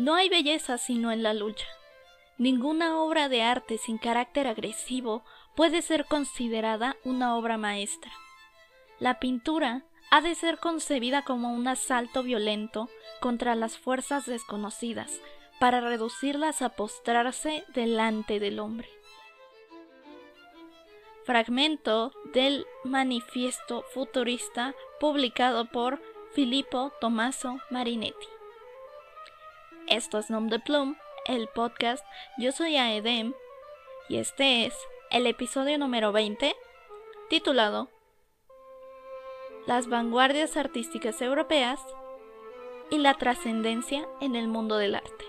No hay belleza sino en la lucha. Ninguna obra de arte sin carácter agresivo puede ser considerada una obra maestra. La pintura ha de ser concebida como un asalto violento contra las fuerzas desconocidas, para reducirlas a postrarse delante del hombre. Fragmento del manifiesto futurista publicado por Filippo Tommaso Marinetti. Esto es Nom de Plum, el podcast. Yo soy Aedem y este es el episodio número 20, titulado Las vanguardias artísticas europeas y la trascendencia en el mundo del arte.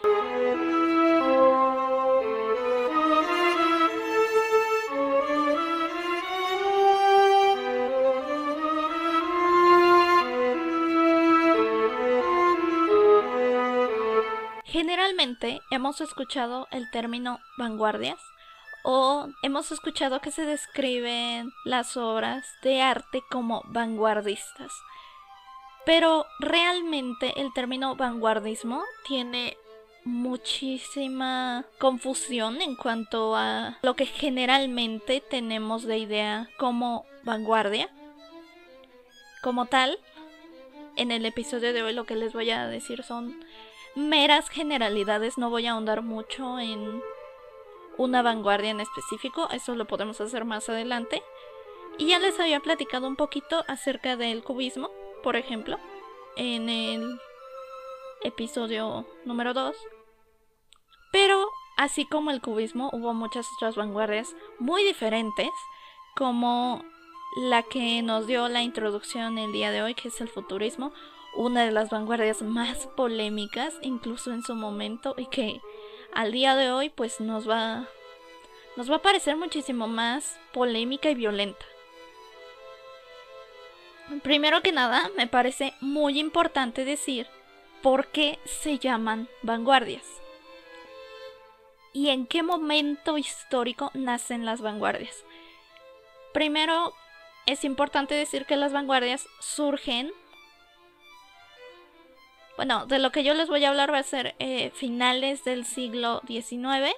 Generalmente hemos escuchado el término vanguardias o hemos escuchado que se describen las obras de arte como vanguardistas. Pero realmente el término vanguardismo tiene muchísima confusión en cuanto a lo que generalmente tenemos de idea como vanguardia. Como tal, en el episodio de hoy lo que les voy a decir son meras generalidades, no voy a ahondar mucho en una vanguardia en específico, eso lo podemos hacer más adelante. Y ya les había platicado un poquito acerca del cubismo, por ejemplo, en el episodio número 2. Pero así como el cubismo, hubo muchas otras vanguardias muy diferentes, como la que nos dio la introducción el día de hoy, que es el futurismo, una de las vanguardias más polémicas, incluso en su momento, y que al día de hoy pues nos va nos va a parecer muchísimo más polémica y violenta. Primero que nada, me parece muy importante decir por qué se llaman vanguardias y en qué momento histórico nacen las vanguardias. Primero, es importante decir que las vanguardias surgen bueno, de lo que yo les voy a hablar va a ser eh, finales del siglo XIX,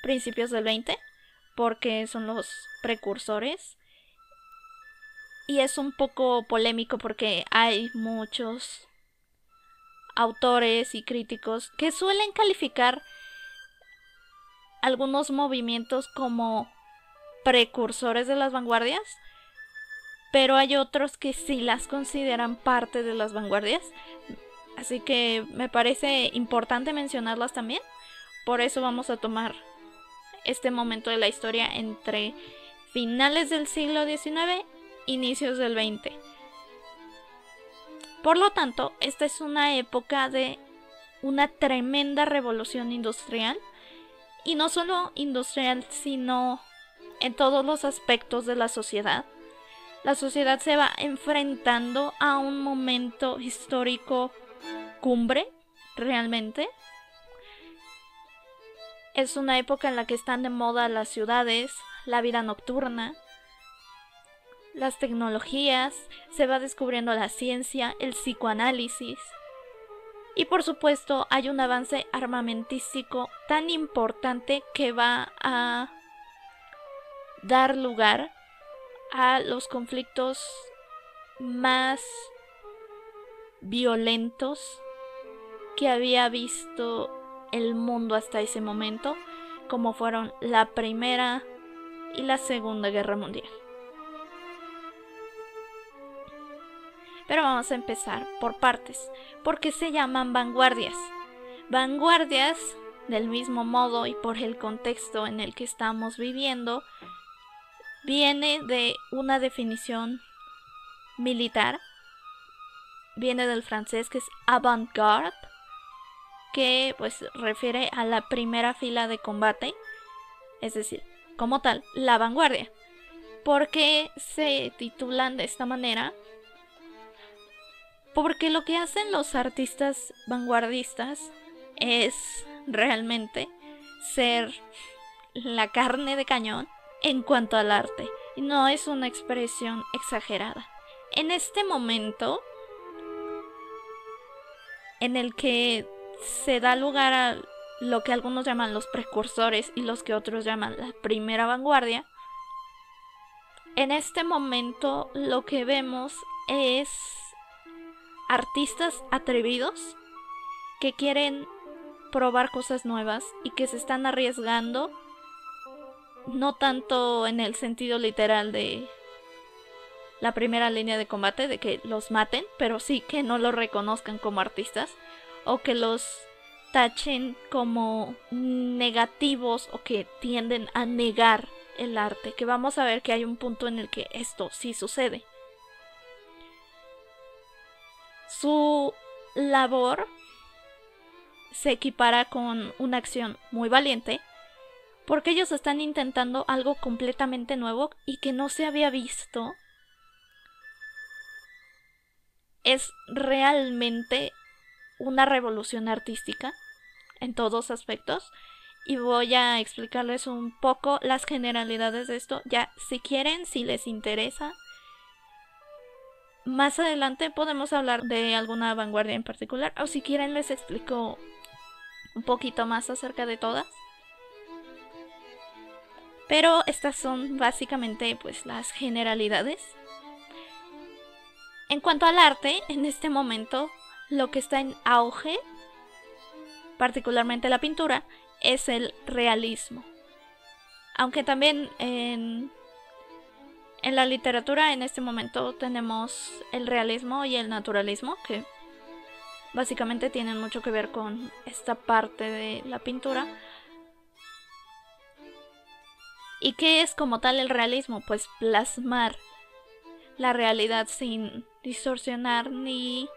principios del XX, porque son los precursores. Y es un poco polémico porque hay muchos autores y críticos que suelen calificar algunos movimientos como precursores de las vanguardias, pero hay otros que sí las consideran parte de las vanguardias. Así que me parece importante mencionarlas también. Por eso vamos a tomar este momento de la historia entre finales del siglo XIX, inicios del XX. Por lo tanto, esta es una época de una tremenda revolución industrial. Y no solo industrial, sino en todos los aspectos de la sociedad. La sociedad se va enfrentando a un momento histórico cumbre, realmente. Es una época en la que están de moda las ciudades, la vida nocturna, las tecnologías, se va descubriendo la ciencia, el psicoanálisis. Y por supuesto hay un avance armamentístico tan importante que va a dar lugar a los conflictos más violentos que había visto el mundo hasta ese momento, como fueron la Primera y la Segunda Guerra Mundial. Pero vamos a empezar por partes, porque se llaman vanguardias. Vanguardias, del mismo modo y por el contexto en el que estamos viviendo, viene de una definición militar, viene del francés que es avant-garde, que pues refiere a la primera fila de combate, es decir, como tal, la vanguardia. ¿Por qué se titulan de esta manera? Porque lo que hacen los artistas vanguardistas es realmente ser la carne de cañón en cuanto al arte. No es una expresión exagerada. En este momento en el que se da lugar a lo que algunos llaman los precursores y los que otros llaman la primera vanguardia, en este momento lo que vemos es artistas atrevidos que quieren probar cosas nuevas y que se están arriesgando no tanto en el sentido literal de la primera línea de combate, de que los maten, pero sí que no los reconozcan como artistas o que los tachen como negativos o que tienden a negar el arte, que vamos a ver que hay un punto en el que esto sí sucede. Su labor se equipara con una acción muy valiente porque ellos están intentando algo completamente nuevo y que no se había visto. Es realmente una revolución artística en todos aspectos y voy a explicarles un poco las generalidades de esto. Ya, si quieren, si les interesa, más adelante podemos hablar de alguna vanguardia en particular o si quieren les explico un poquito más acerca de todas. Pero estas son básicamente pues las generalidades. En cuanto al arte, en este momento lo que está en auge, particularmente la pintura, es el realismo. Aunque también en, en la literatura en este momento tenemos el realismo y el naturalismo, que básicamente tienen mucho que ver con esta parte de la pintura. ¿Y qué es como tal el realismo? Pues plasmar la realidad sin distorsionar ni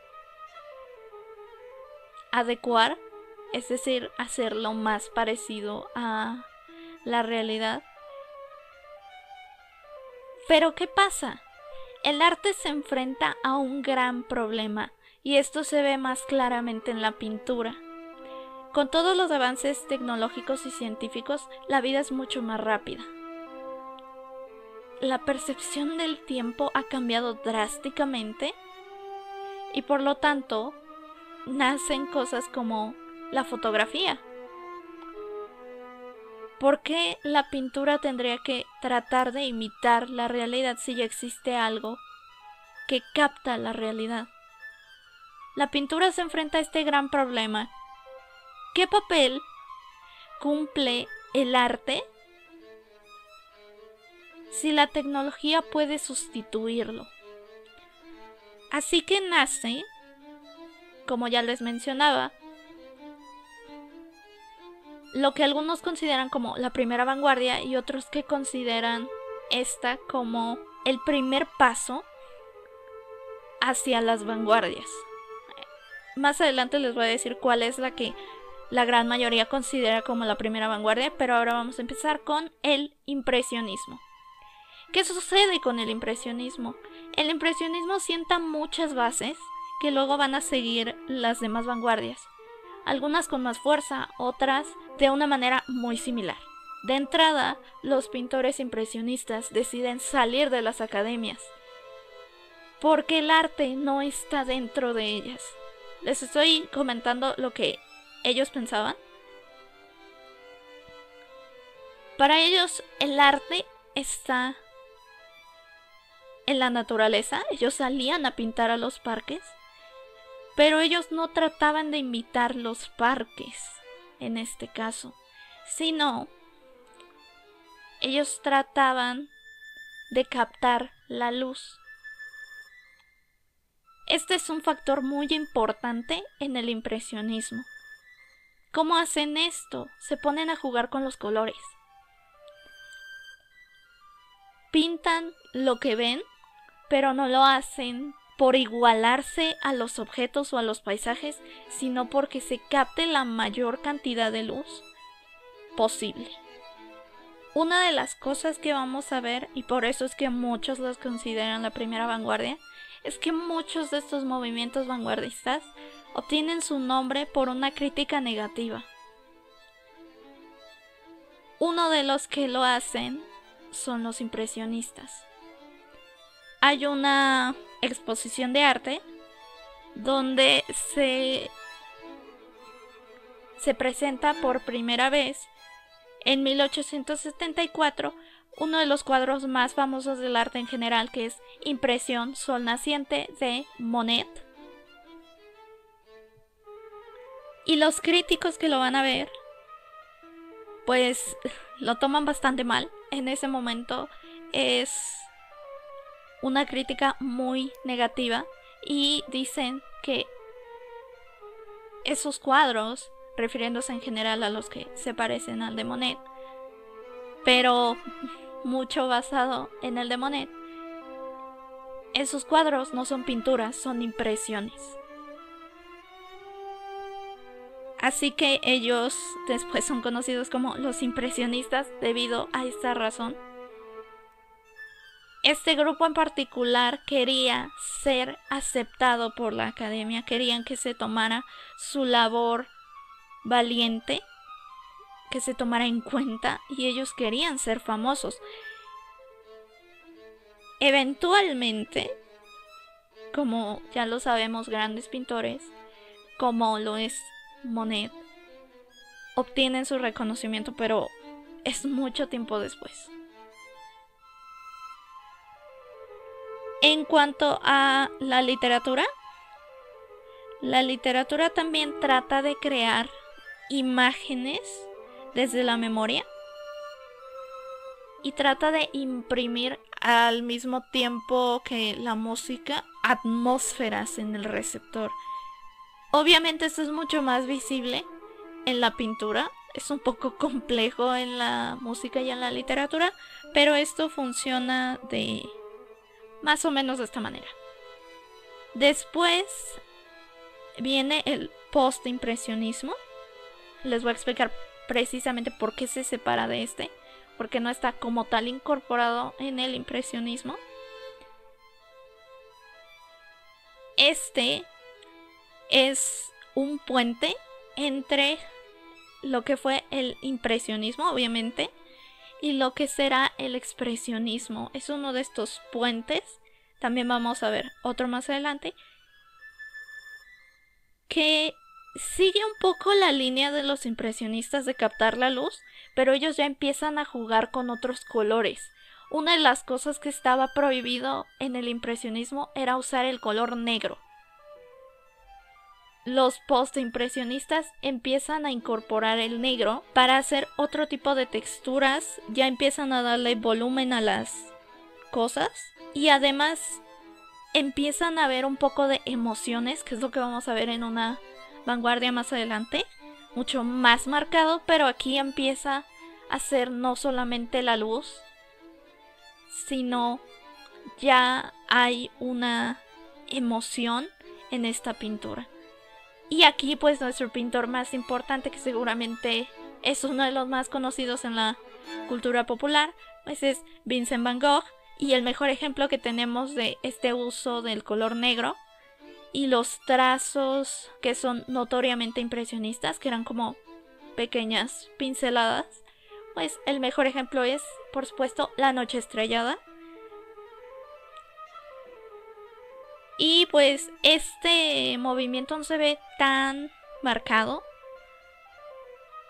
adecuar, es decir, hacerlo más parecido a la realidad. Pero ¿qué pasa? El arte se enfrenta a un gran problema y esto se ve más claramente en la pintura. Con todos los avances tecnológicos y científicos, la vida es mucho más rápida. La percepción del tiempo ha cambiado drásticamente y por lo tanto nacen cosas como la fotografía. ¿Por qué la pintura tendría que tratar de imitar la realidad si ya existe algo que capta la realidad? la pintura se enfrenta a este gran problema. ¿Qué papel cumple el arte si la tecnología puede sustituirlo? Así que nace, como ya les mencionaba, lo que algunos consideran como la primera vanguardia y otros que consideran esta como el primer paso hacia las vanguardias. Más adelante les voy a decir cuál es la que la gran mayoría considera como la primera vanguardia, pero ahora vamos a empezar con el impresionismo. ¿Qué sucede con el impresionismo? El impresionismo sienta muchas bases que luego van a seguir las demás vanguardias, algunas con más fuerza, otras de una manera muy similar. De entrada, los pintores impresionistas deciden salir de las academias, porque el arte no está dentro de ellas. Les estoy comentando lo que ellos pensaban. Para ellos el arte está en la naturaleza. Ellos salían a pintar a los parques. Pero ellos no trataban de imitar los parques en este caso. Sino ellos trataban de captar la luz. Este es un factor muy importante en el impresionismo. ¿Cómo hacen esto? Se ponen a jugar con los colores. Pintan lo que ven, pero no lo hacen por igualarse a los objetos o a los paisajes, sino porque se capte la mayor cantidad de luz posible. Una de las cosas que vamos a ver, y por eso es que muchos los consideran la primera vanguardia, es que muchos de estos movimientos vanguardistas obtienen su nombre por una crítica negativa. Uno de los que lo hacen son los impresionistas. Hay una exposición de arte donde se se presenta por primera vez en 1874 uno de los cuadros más famosos del arte en general, que es Impresión Sol Naciente de Monet. Y los críticos que lo van a ver, pues lo toman bastante mal. En ese momento es una crítica muy negativa y dicen que esos cuadros, refiriéndose en general a los que se parecen al de Monet, pero mucho basado en el de Monet, esos cuadros no son pinturas, son impresiones. Así que ellos después son conocidos como los impresionistas debido a esta razón. Este grupo en particular quería ser aceptado por la academia, querían que se tomara su labor valiente, que se tomara en cuenta y ellos querían ser famosos. Eventualmente, como ya lo sabemos, grandes pintores, como lo es Monet obtienen su reconocimiento, pero es mucho tiempo después. En cuanto a la literatura, la literatura también trata de crear imágenes desde la memoria y trata de imprimir al mismo tiempo que la música atmósferas en el receptor. Obviamente esto es mucho más visible en la pintura, es un poco complejo en la música y en la literatura, pero esto funciona de más o menos de esta manera. Después viene el post-impresionismo. Les voy a explicar precisamente por qué se separa de este, porque no está como tal incorporado en el impresionismo. Este es un puente entre lo que fue el impresionismo, obviamente, y lo que será el expresionismo. Es uno de estos puentes. También vamos a ver otro más adelante. Que sigue un poco la línea de los impresionistas de captar la luz, pero ellos ya empiezan a jugar con otros colores. Una de las cosas que estaba prohibido en el impresionismo era usar el color negro los post-impresionistas empiezan a incorporar el negro para hacer otro tipo de texturas, ya empiezan a darle volumen a las cosas y además empiezan a ver un poco de emociones, que es lo que vamos a ver en una vanguardia más adelante, mucho más marcado, pero aquí empieza a ser no solamente la luz, sino ya hay una emoción en esta pintura. Y aquí pues nuestro pintor más importante, que seguramente es uno de los más conocidos en la cultura popular, pues es Vincent Van Gogh. Y el mejor ejemplo que tenemos de este uso del color negro y los trazos que son notoriamente impresionistas, que eran como pequeñas pinceladas, pues el mejor ejemplo es, por supuesto, La Noche Estrellada, Y pues este movimiento no se ve tan marcado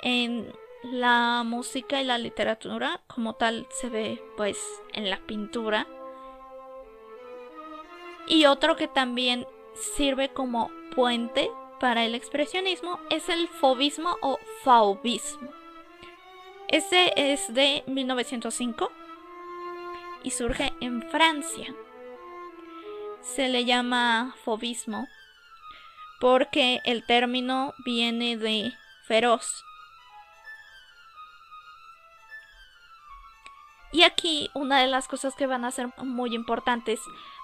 en la música y la literatura como tal se ve pues en la pintura. Y otro que también sirve como puente para el expresionismo es el fobismo o faubismo. Este es de 1905 y surge en Francia se le llama fobismo porque el término viene de feroz. Y aquí una de las cosas que van a ser muy importantes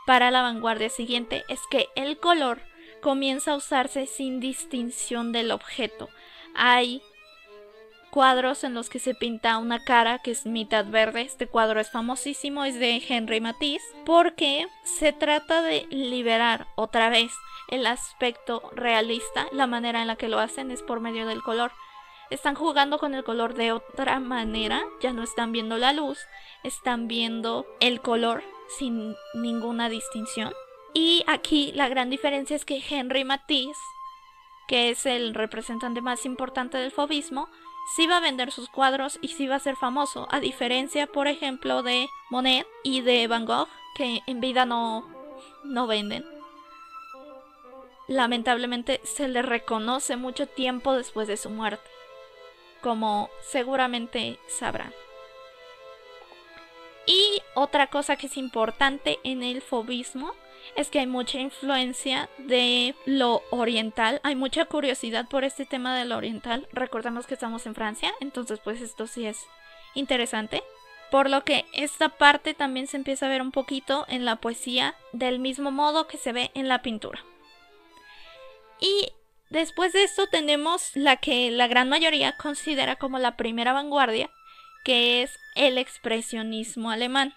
para la vanguardia siguiente es que el color comienza a usarse sin distinción del objeto. Hay cuadros en los que se pinta una cara que es mitad verde. Este cuadro es famosísimo, es de Henry Matisse, porque se trata de liberar otra vez el aspecto realista. La manera en la que lo hacen es por medio del color. Están jugando con el color de otra manera, ya no están viendo la luz, están viendo el color sin ninguna distinción. Y aquí la gran diferencia es que Henry Matisse que es el representante más importante del fobismo, sí va a vender sus cuadros y sí va a ser famoso, a diferencia, por ejemplo, de Monet y de Van Gogh, que en vida no, no venden. Lamentablemente se le reconoce mucho tiempo después de su muerte, como seguramente sabrán. Y otra cosa que es importante en el fobismo es que hay mucha influencia de lo oriental, hay mucha curiosidad por este tema de lo oriental. Recordemos que estamos en Francia, entonces pues esto sí es interesante. Por lo que esta parte también se empieza a ver un poquito en la poesía del mismo modo que se ve en la pintura. Y después de esto tenemos la que la gran mayoría considera como la primera vanguardia, que es el expresionismo alemán.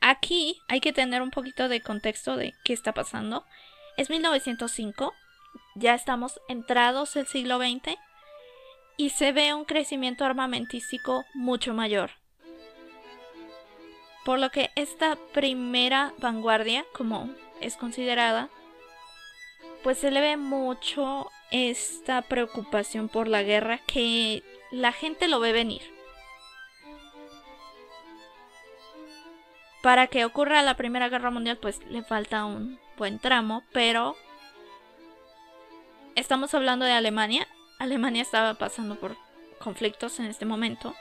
Aquí hay que tener un poquito de contexto de qué está pasando. Es 1905, ya estamos entrados el siglo XX y se ve un crecimiento armamentístico mucho mayor. Por lo que esta primera vanguardia, como es considerada, pues se le ve mucho esta preocupación por la guerra que la gente lo ve venir. Para que ocurra la Primera Guerra Mundial, pues le falta un buen tramo, pero estamos hablando de Alemania. Alemania estaba pasando por conflictos en este momento.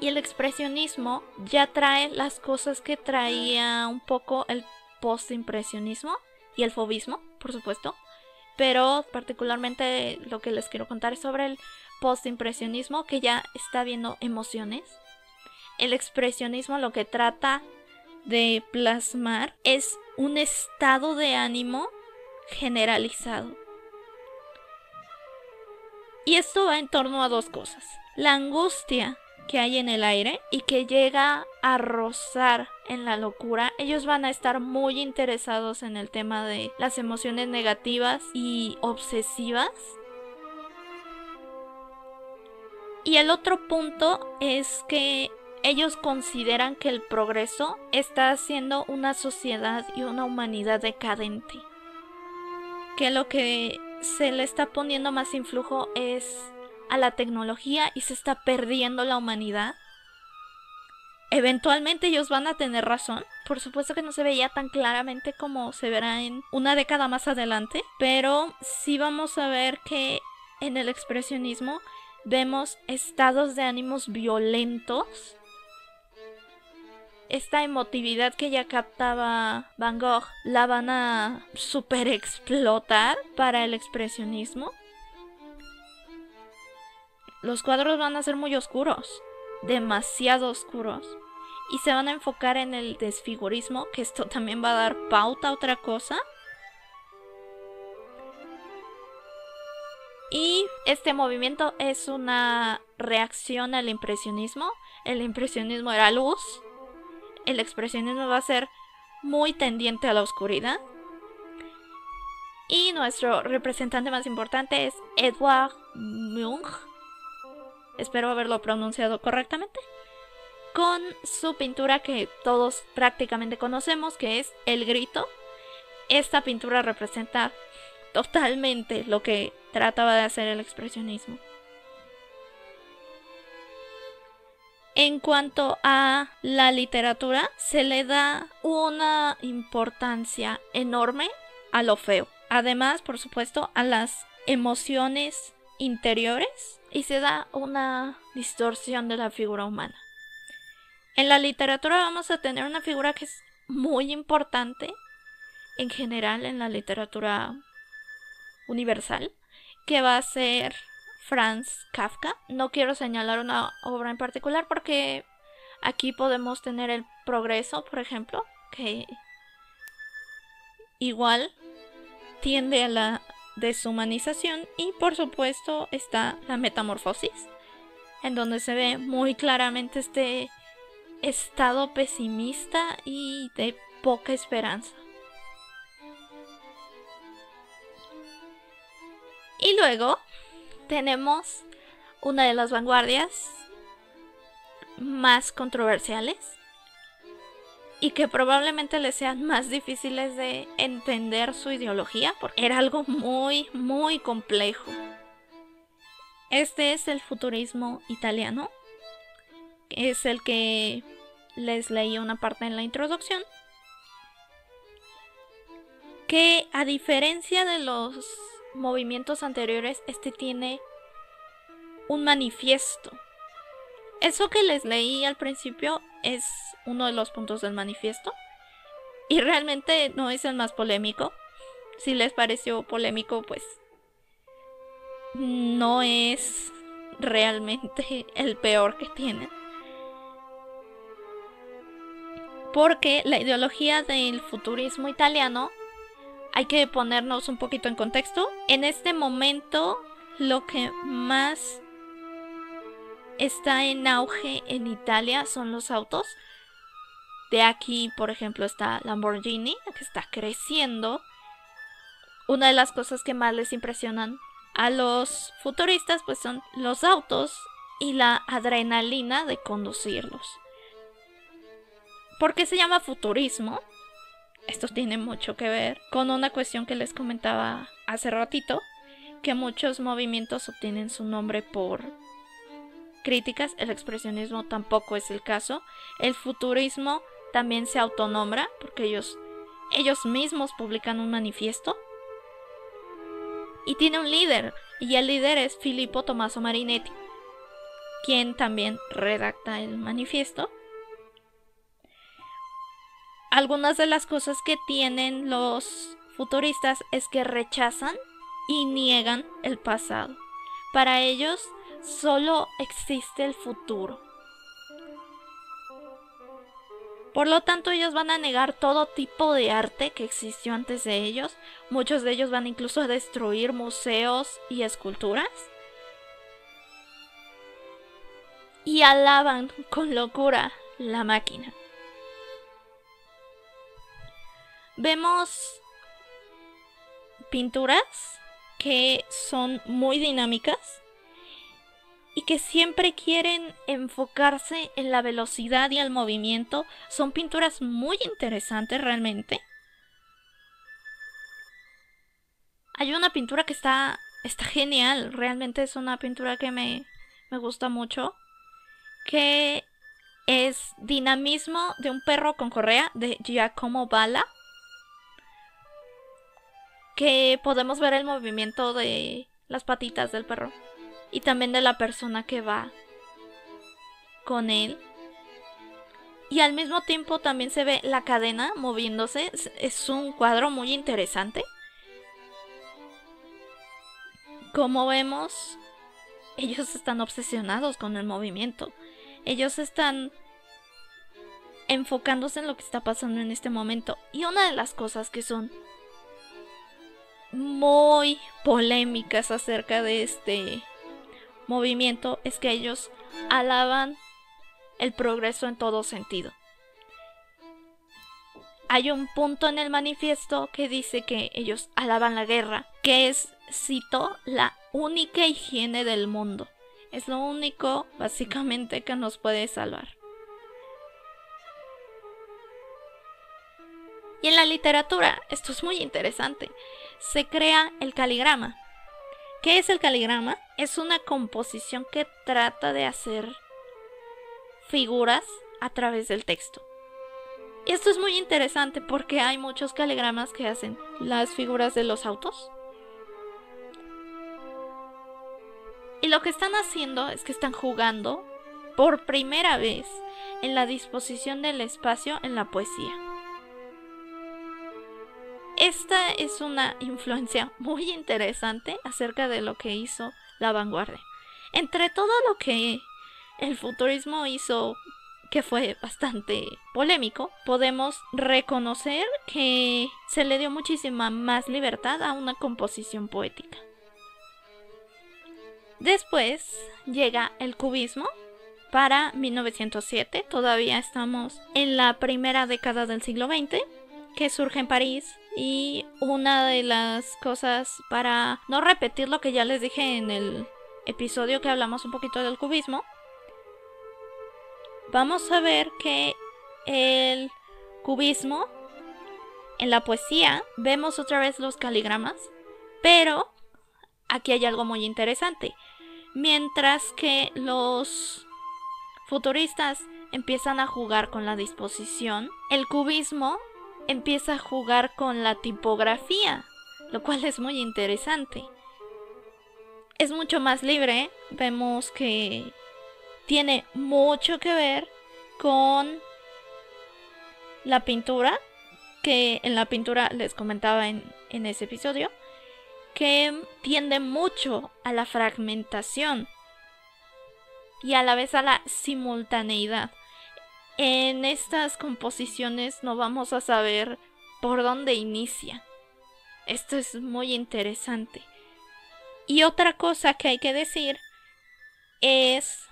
Y el expresionismo ya trae las cosas que traía un poco el postimpresionismo y el fobismo, por supuesto. Pero particularmente lo que les quiero contar es sobre el postimpresionismo que ya está viendo emociones el expresionismo lo que trata de plasmar es un estado de ánimo generalizado. Y esto va en torno a dos cosas. La angustia que hay en el aire y que llega a rozar en la locura. Ellos van a estar muy interesados en el tema de las emociones negativas y obsesivas. Y el otro punto es que ellos consideran que el progreso está haciendo una sociedad y una humanidad decadente. Que lo que se le está poniendo más influjo es a la tecnología y se está perdiendo la humanidad. Eventualmente ellos van a tener razón. Por supuesto que no se veía tan claramente como se verá en una década más adelante. Pero sí vamos a ver que en el expresionismo vemos estados de ánimos violentos esta emotividad que ya captaba Van Gogh la van a super explotar para el expresionismo. Los cuadros van a ser muy oscuros, demasiado oscuros, y se van a enfocar en el desfigurismo, que esto también va a dar pauta a otra cosa. Y este movimiento es una reacción al impresionismo. El impresionismo era luz, el expresionismo va a ser muy tendiente a la oscuridad. Y nuestro representante más importante es Edward Munch. Espero haberlo pronunciado correctamente. Con su pintura que todos prácticamente conocemos, que es El Grito. Esta pintura representa totalmente lo que trataba de hacer el expresionismo. En cuanto a la literatura, se le da una importancia enorme a lo feo. Además, por supuesto, a las emociones interiores y se da una distorsión de la figura humana. En la literatura vamos a tener una figura que es muy importante en general en la literatura universal, que va a ser Franz Kafka. No quiero señalar una obra en particular porque aquí podemos tener el progreso, por ejemplo, que igual tiende a la deshumanización y por supuesto está la metamorfosis, en donde se ve muy claramente este estado pesimista y de poca esperanza. Y luego tenemos una de las vanguardias más controversiales, y que probablemente les sean más difíciles de entender su ideología porque era algo muy, muy complejo. Este es el futurismo italiano, es el que les leí una parte en la introducción, que a diferencia de los movimientos anteriores, este tiene un manifiesto. Eso que les leí al principio es uno de los puntos del manifiesto. Y realmente no es el más polémico. Si les pareció polémico, pues no es realmente el peor que tienen. Porque la ideología del futurismo italiano hay que ponernos un poquito en contexto. En este momento lo que más está en auge en Italia son los autos. De aquí, por ejemplo, está Lamborghini, que está creciendo. Una de las cosas que más les impresionan a los futuristas pues son los autos y la adrenalina de conducirlos. ¿Por qué se llama futurismo? Esto tiene mucho que ver con una cuestión que les comentaba hace ratito, que muchos movimientos obtienen su nombre por críticas, el expresionismo tampoco es el caso, el futurismo también se autonombra porque ellos ellos mismos publican un manifiesto y tiene un líder y el líder es Filippo Tommaso Marinetti, quien también redacta el manifiesto. Algunas de las cosas que tienen los futuristas es que rechazan y niegan el pasado. Para ellos solo existe el futuro. Por lo tanto, ellos van a negar todo tipo de arte que existió antes de ellos. Muchos de ellos van incluso a destruir museos y esculturas. Y alaban con locura la máquina. Vemos pinturas que son muy dinámicas y que siempre quieren enfocarse en la velocidad y el movimiento. Son pinturas muy interesantes realmente. Hay una pintura que está, está genial, realmente es una pintura que me, me gusta mucho, que es Dinamismo de un perro con correa de Giacomo Bala, que podemos ver el movimiento de las patitas del perro y también de la persona que va con él. Y al mismo tiempo también se ve la cadena moviéndose. Es un cuadro muy interesante. Como vemos, ellos están obsesionados con el movimiento. Ellos están enfocándose en lo que está pasando en este momento. Y una de las cosas que son muy polémicas acerca de este movimiento es que ellos alaban el progreso en todo sentido. Hay un punto en el manifiesto que dice que ellos alaban la guerra, que es, cito, la única higiene del mundo. Es lo único, básicamente, que nos puede salvar. Y en la literatura, esto es muy interesante, se crea el caligrama, ¿Qué es el caligrama? Es una composición que trata de hacer figuras a través del texto. Esto es muy interesante porque hay muchos caligramas que hacen las figuras de los autos. Y lo que están haciendo es que están jugando por primera vez en la disposición del espacio en la poesía. Esta es una influencia muy interesante acerca de lo que hizo la vanguardia. Entre todo lo que el futurismo hizo que fue bastante polémico, podemos reconocer que se le dio muchísima más libertad a una composición poética. Después llega el cubismo para 1907, todavía estamos en la primera década del siglo XX, que surge en París y una de las cosas para no repetir lo que ya les dije en el episodio que hablamos un poquito del cubismo, vamos a ver que el cubismo, en la poesía, vemos otra vez los caligramas, pero aquí hay algo muy interesante. Mientras que los futuristas empiezan a jugar con la disposición, el cubismo empieza a jugar con la tipografía, lo cual es muy interesante. Es mucho más libre, vemos que tiene mucho que ver con la pintura, que en la pintura les comentaba en, en ese episodio, que tiende mucho a la fragmentación y a la vez a la simultaneidad. En estas composiciones no vamos a saber por dónde inicia. Esto es muy interesante. Y otra cosa que hay que decir es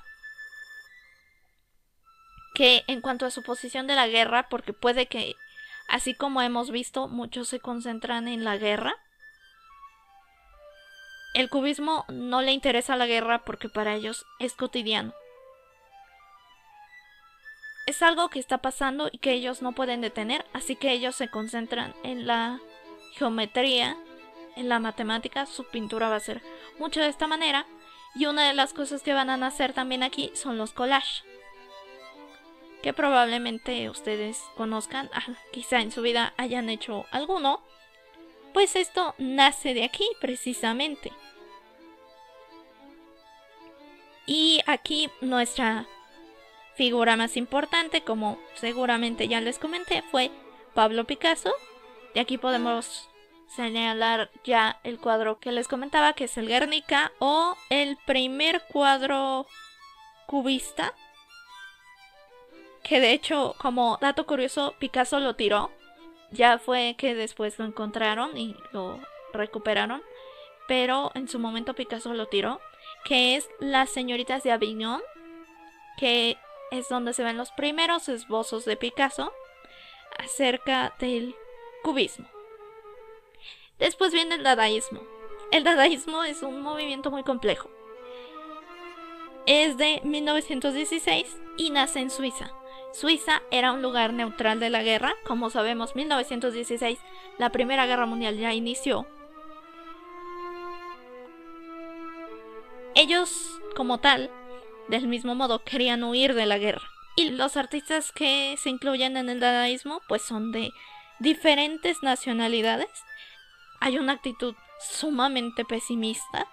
que en cuanto a su posición de la guerra, porque puede que, así como hemos visto, muchos se concentran en la guerra, el cubismo no le interesa la guerra porque para ellos es cotidiano. Es algo que está pasando y que ellos no pueden detener, así que ellos se concentran en la geometría, en la matemática, su pintura va a ser mucho de esta manera. Y una de las cosas que van a nacer también aquí son los collages que probablemente ustedes conozcan, ah, quizá en su vida hayan hecho alguno, pues esto nace de aquí precisamente. Y aquí nuestra figura más importante, como seguramente ya les comenté, fue Pablo Picasso. De aquí podemos señalar ya el cuadro que les comentaba, que es el Guernica, o el primer cuadro cubista que de hecho, como dato curioso, Picasso lo tiró. Ya fue que después lo encontraron y lo recuperaron. Pero en su momento Picasso lo tiró. Que es Las señoritas de Avignon. Que es donde se ven los primeros esbozos de Picasso acerca del cubismo. Después viene el dadaísmo. El dadaísmo es un movimiento muy complejo. Es de 1916 y nace en Suiza. Suiza era un lugar neutral de la guerra. Como sabemos, 1916, la Primera Guerra Mundial ya inició. Ellos, como tal, del mismo modo, querían huir de la guerra. Y los artistas que se incluyen en el dadaísmo, pues son de diferentes nacionalidades. Hay una actitud sumamente pesimista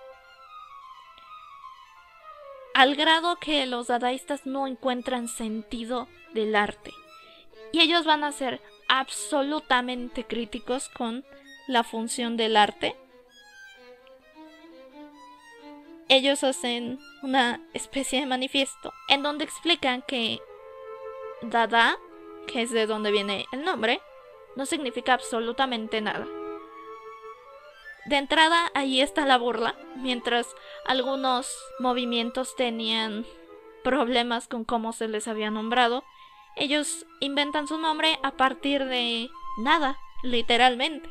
al grado que los dadaístas no encuentran sentido del arte. Y ellos van a ser absolutamente críticos con la función del arte. Ellos hacen una especie de manifiesto en donde explican que Dada, que es de donde viene el nombre, no significa absolutamente nada. De entrada, ahí está la burla, mientras algunos movimientos tenían problemas con cómo se les había nombrado, ellos inventan su nombre a partir de nada, literalmente.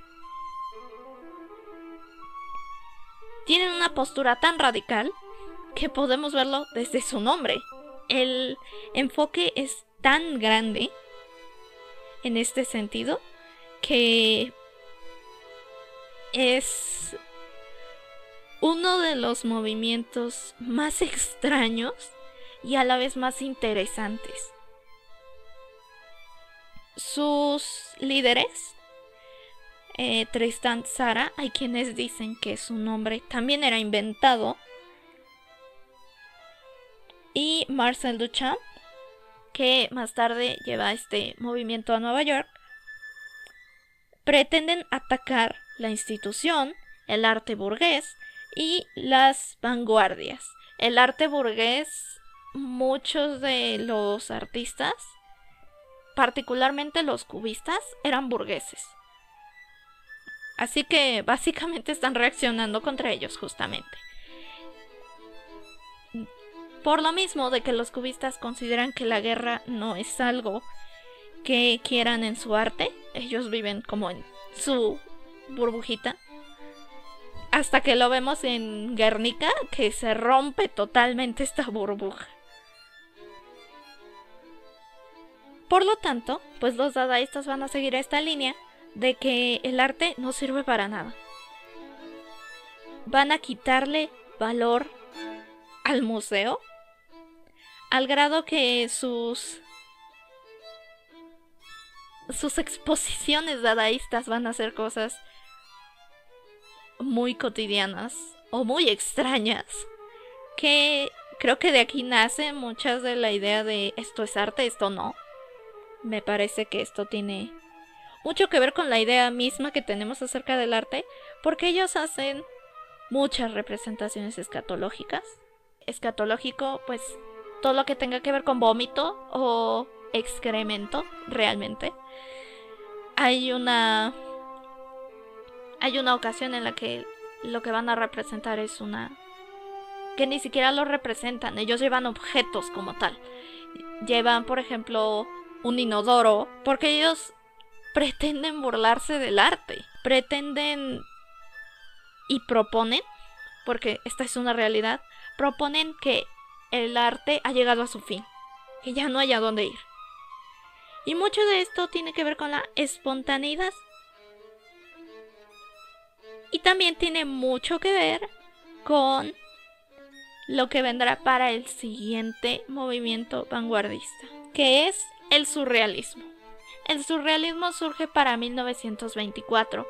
Tienen una postura tan radical que podemos verlo desde su nombre. El enfoque es tan grande en este sentido que es uno de los movimientos más extraños y a la vez más interesantes. Sus líderes, eh, Tristan Sara, hay quienes dicen que su nombre también era inventado, y Marcel Duchamp, que más tarde lleva este movimiento a Nueva York, pretenden atacar la institución, el arte burgués y las vanguardias. El arte burgués, muchos de los artistas, particularmente los cubistas, eran burgueses. Así que básicamente están reaccionando contra ellos justamente. Por lo mismo de que los cubistas consideran que la guerra no es algo que quieran en su arte, ellos viven como en su burbujita. Hasta que lo vemos en Guernica, que se rompe totalmente esta burbuja. Por lo tanto, pues los dadaístas van a seguir esta línea de que el arte no sirve para nada. Van a quitarle valor al museo al grado que sus sus exposiciones dadaístas van a ser cosas muy cotidianas o muy extrañas que creo que de aquí nace muchas de la idea de esto es arte, esto no. Me parece que esto tiene mucho que ver con la idea misma que tenemos acerca del arte, porque ellos hacen muchas representaciones escatológicas. Escatológico, pues todo lo que tenga que ver con vómito o excremento, realmente. Hay una hay una ocasión en la que lo que van a representar es una que ni siquiera lo representan, ellos llevan objetos como tal. Llevan, por ejemplo, un inodoro, porque ellos pretenden burlarse del arte, pretenden y proponen, porque esta es una realidad, proponen que el arte ha llegado a su fin, que ya no hay dónde ir. Y mucho de esto tiene que ver con la espontaneidad. Y también tiene mucho que ver con lo que vendrá para el siguiente movimiento vanguardista, que es el surrealismo. El surrealismo surge para 1924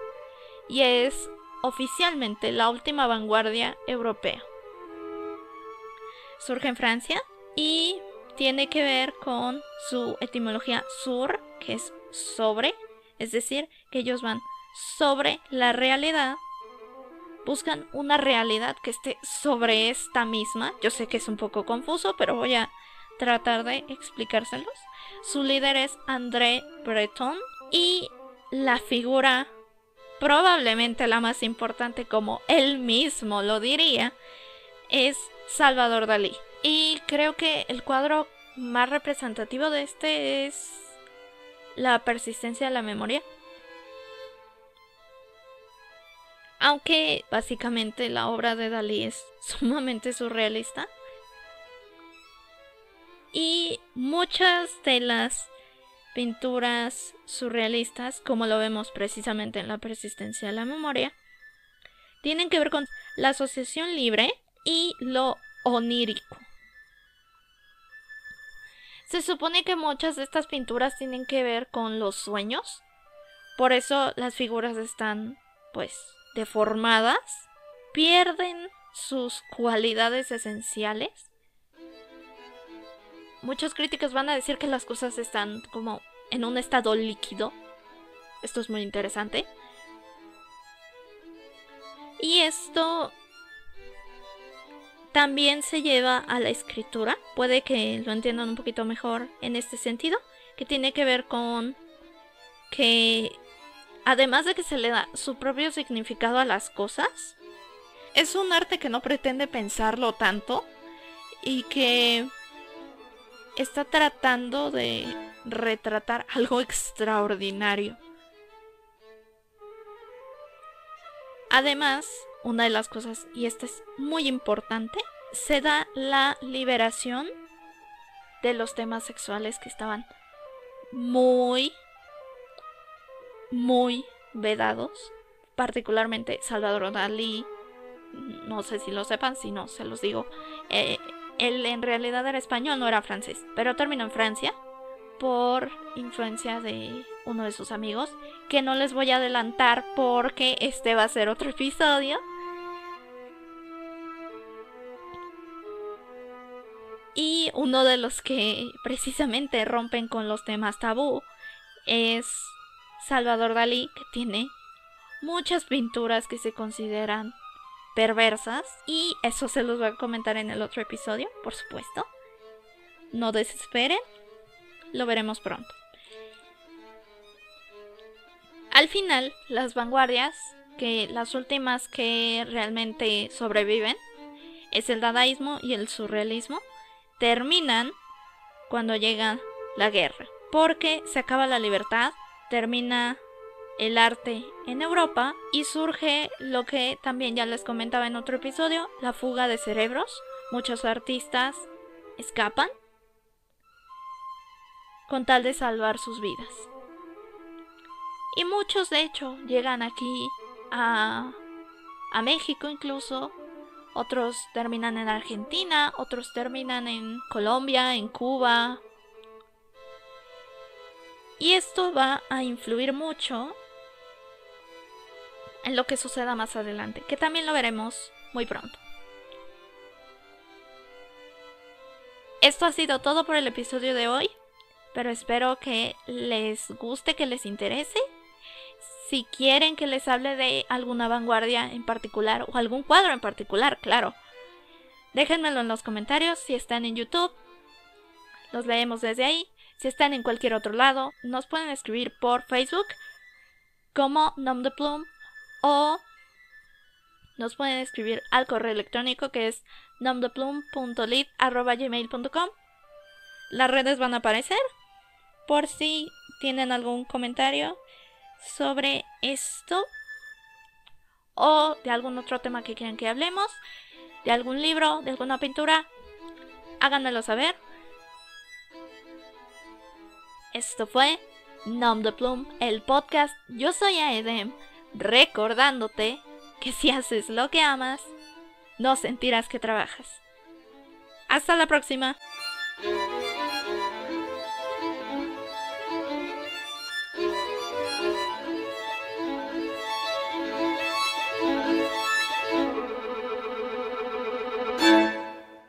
y es oficialmente la última vanguardia europea. Surge en Francia y tiene que ver con su etimología sur, que es sobre, es decir, que ellos van sobre la realidad buscan una realidad que esté sobre esta misma. Yo sé que es un poco confuso, pero voy a tratar de explicárselos. Su líder es André Breton y la figura probablemente la más importante como él mismo lo diría es Salvador Dalí. Y creo que el cuadro más representativo de este es la persistencia de la memoria. Aunque básicamente la obra de Dalí es sumamente surrealista. Y muchas de las pinturas surrealistas, como lo vemos precisamente en la persistencia de la memoria, tienen que ver con la asociación libre y lo onírico. Se supone que muchas de estas pinturas tienen que ver con los sueños, por eso las figuras están, pues, deformadas, pierden sus cualidades esenciales. Muchos críticos van a decir que las cosas están como en un estado líquido. Esto es muy interesante. Y esto también se lleva a la escritura. Puede que lo entiendan un poquito mejor en este sentido, que tiene que ver con que además de que se le da su propio significado a las cosas, es un arte que no pretende pensarlo tanto y que está tratando de retratar algo extraordinario. Además, una de las cosas, y esta es muy importante, se da la liberación de los temas sexuales que estaban muy muy vedados, particularmente Salvador Dalí, no sé si lo sepan, si no, se los digo, eh, él en realidad era español, no era francés, pero terminó en Francia por influencia de uno de sus amigos, que no les voy a adelantar porque este va a ser otro episodio. Y uno de los que precisamente rompen con los temas tabú es Salvador Dalí, que tiene muchas pinturas que se consideran perversas y eso se los voy a comentar en el otro episodio, por supuesto. No desesperen, lo veremos pronto. Al final, las vanguardias, que las últimas que realmente sobreviven, es el dadaísmo y el surrealismo, terminan cuando llega la guerra, porque se acaba la libertad, termina el arte en Europa y surge lo que también ya les comentaba en otro episodio, la fuga de cerebros. Muchos artistas escapan. con tal de salvar sus vidas. Y muchos de hecho llegan aquí a, a México incluso, otros terminan en Argentina, otros terminan en Colombia, en Cuba. Y esto va a influir mucho en lo que suceda más adelante, que también lo veremos muy pronto. Esto ha sido todo por el episodio de hoy, pero espero que les guste, que les interese. Si quieren que les hable de alguna vanguardia en particular o algún cuadro en particular, claro. Déjenmelo en los comentarios si están en YouTube. Los leemos desde ahí. Si están en cualquier otro lado, nos pueden escribir por Facebook como Nom de Plum o nos pueden escribir al correo electrónico que es nomdeplum.lit.gmail.com Las redes van a aparecer por si tienen algún comentario sobre esto o de algún otro tema que quieran que hablemos, de algún libro, de alguna pintura, háganmelo saber. Esto fue Nom el podcast. Yo soy Aedem, recordándote que si haces lo que amas, no sentirás que trabajas. Hasta la próxima.